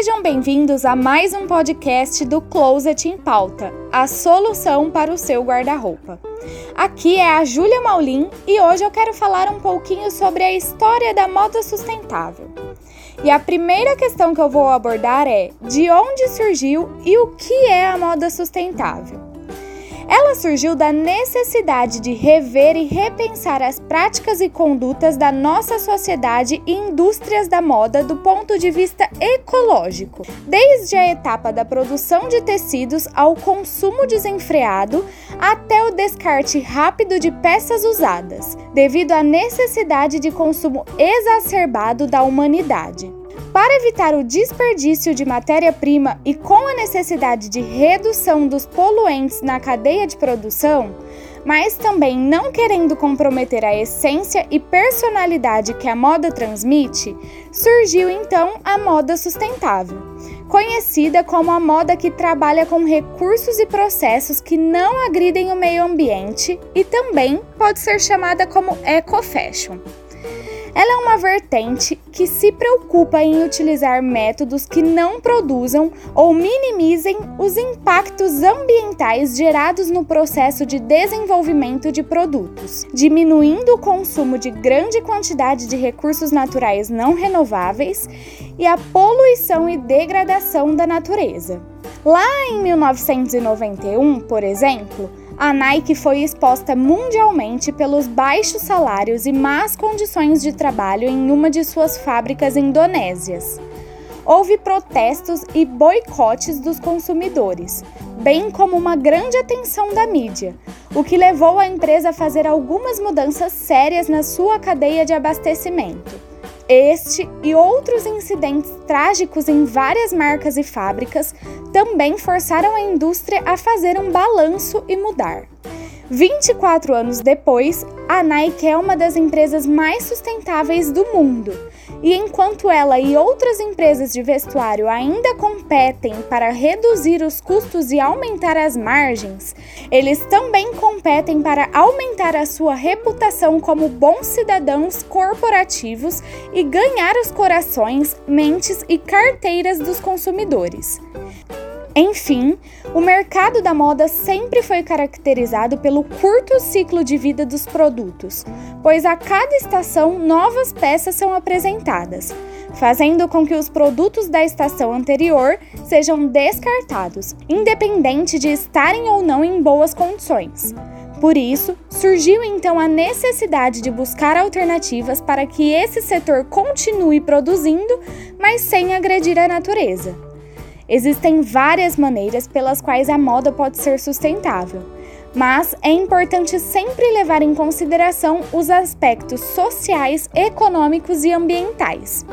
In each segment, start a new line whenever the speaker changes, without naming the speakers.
Sejam bem-vindos a mais um podcast do Closet em Pauta, a solução para o seu guarda-roupa. Aqui é a Júlia Maulin e hoje eu quero falar um pouquinho sobre a história da moda sustentável. E a primeira questão que eu vou abordar é: de onde surgiu e o que é a moda sustentável? Ela surgiu da necessidade de rever e repensar as práticas e condutas da nossa sociedade e indústrias da moda do ponto de vista ecológico, desde a etapa da produção de tecidos ao consumo desenfreado até o descarte rápido de peças usadas, devido à necessidade de consumo exacerbado da humanidade. Para evitar o desperdício de matéria-prima e com a necessidade de redução dos poluentes na cadeia de produção, mas também não querendo comprometer a essência e personalidade que a moda transmite, surgiu então a moda sustentável, conhecida como a moda que trabalha com recursos e processos que não agridem o meio ambiente e também pode ser chamada como eco-fashion. Ela é uma vertente que se preocupa em utilizar métodos que não produzam ou minimizem os impactos ambientais gerados no processo de desenvolvimento de produtos, diminuindo o consumo de grande quantidade de recursos naturais não renováveis e a poluição e degradação da natureza. Lá em 1991, por exemplo, a Nike foi exposta mundialmente pelos baixos salários e más condições de trabalho em uma de suas fábricas indonésias. Houve protestos e boicotes dos consumidores, bem como uma grande atenção da mídia, o que levou a empresa a fazer algumas mudanças sérias na sua cadeia de abastecimento. Este e outros incidentes trágicos em várias marcas e fábricas também forçaram a indústria a fazer um balanço e mudar. 24 anos depois, a Nike é uma das empresas mais sustentáveis do mundo. E enquanto ela e outras empresas de vestuário ainda competem para reduzir os custos e aumentar as margens, eles também competem para aumentar a sua reputação como bons cidadãos corporativos e ganhar os corações, mentes e carteiras dos consumidores. Enfim, o mercado da moda sempre foi caracterizado pelo curto ciclo de vida dos produtos, pois a cada estação novas peças são apresentadas, fazendo com que os produtos da estação anterior sejam descartados, independente de estarem ou não em boas condições. Por isso, surgiu então a necessidade de buscar alternativas para que esse setor continue produzindo, mas sem agredir a natureza. Existem várias maneiras pelas quais a moda pode ser sustentável, mas é importante sempre levar em consideração os aspectos sociais, econômicos e ambientais.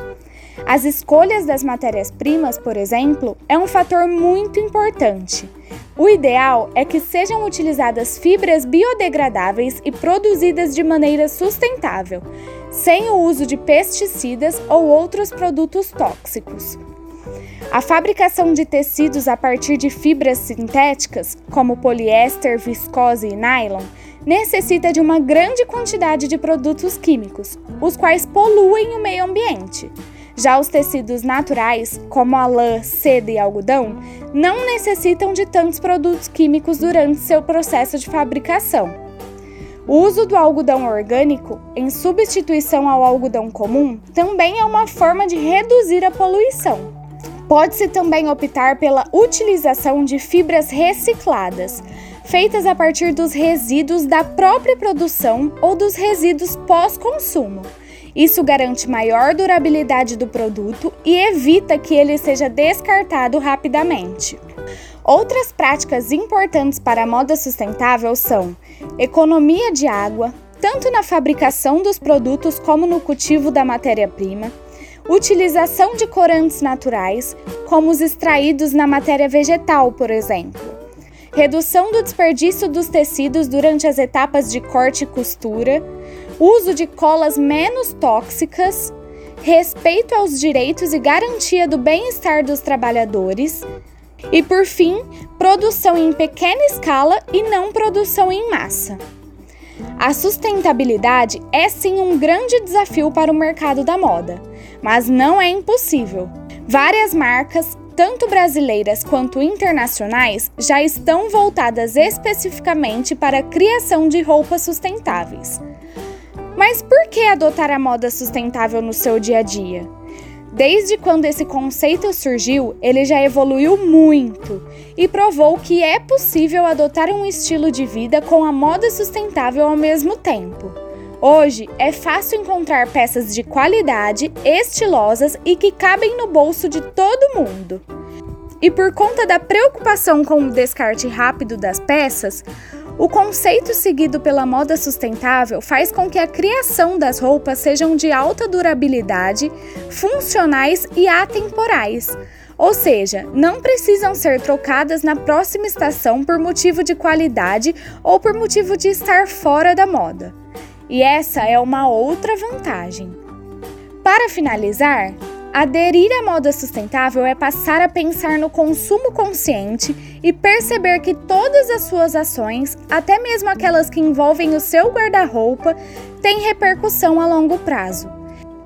As escolhas das matérias-primas, por exemplo, é um fator muito importante. O ideal é que sejam utilizadas fibras biodegradáveis e produzidas de maneira sustentável, sem o uso de pesticidas ou outros produtos tóxicos. A fabricação de tecidos a partir de fibras sintéticas, como poliéster, viscose e nylon, necessita de uma grande quantidade de produtos químicos, os quais poluem o meio ambiente. Já os tecidos naturais, como a lã, seda e algodão, não necessitam de tantos produtos químicos durante seu processo de fabricação. O uso do algodão orgânico, em substituição ao algodão comum, também é uma forma de reduzir a poluição. Pode-se também optar pela utilização de fibras recicladas, feitas a partir dos resíduos da própria produção ou dos resíduos pós-consumo. Isso garante maior durabilidade do produto e evita que ele seja descartado rapidamente. Outras práticas importantes para a moda sustentável são economia de água, tanto na fabricação dos produtos como no cultivo da matéria-prima utilização de corantes naturais, como os extraídos na matéria vegetal, por exemplo, redução do desperdício dos tecidos durante as etapas de corte e costura, uso de colas menos tóxicas, respeito aos direitos e garantia do bem-estar dos trabalhadores. E por fim, produção em pequena escala e não produção em massa. A sustentabilidade é sim um grande desafio para o mercado da moda, mas não é impossível. Várias marcas, tanto brasileiras quanto internacionais, já estão voltadas especificamente para a criação de roupas sustentáveis. Mas por que adotar a moda sustentável no seu dia a dia? Desde quando esse conceito surgiu, ele já evoluiu muito e provou que é possível adotar um estilo de vida com a moda sustentável ao mesmo tempo. Hoje é fácil encontrar peças de qualidade, estilosas e que cabem no bolso de todo mundo. E por conta da preocupação com o descarte rápido das peças, o conceito seguido pela moda sustentável faz com que a criação das roupas sejam de alta durabilidade, funcionais e atemporais. Ou seja, não precisam ser trocadas na próxima estação por motivo de qualidade ou por motivo de estar fora da moda. E essa é uma outra vantagem. Para finalizar, aderir à moda sustentável é passar a pensar no consumo consciente e perceber que todas as suas ações, até mesmo aquelas que envolvem o seu guarda-roupa, têm repercussão a longo prazo.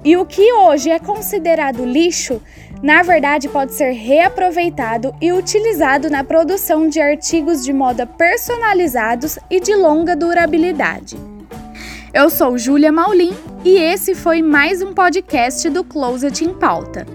E o que hoje é considerado lixo, na verdade pode ser reaproveitado e utilizado na produção de artigos de moda personalizados e de longa durabilidade. Eu sou Júlia Maulin e esse foi mais um podcast do Closet em Pauta.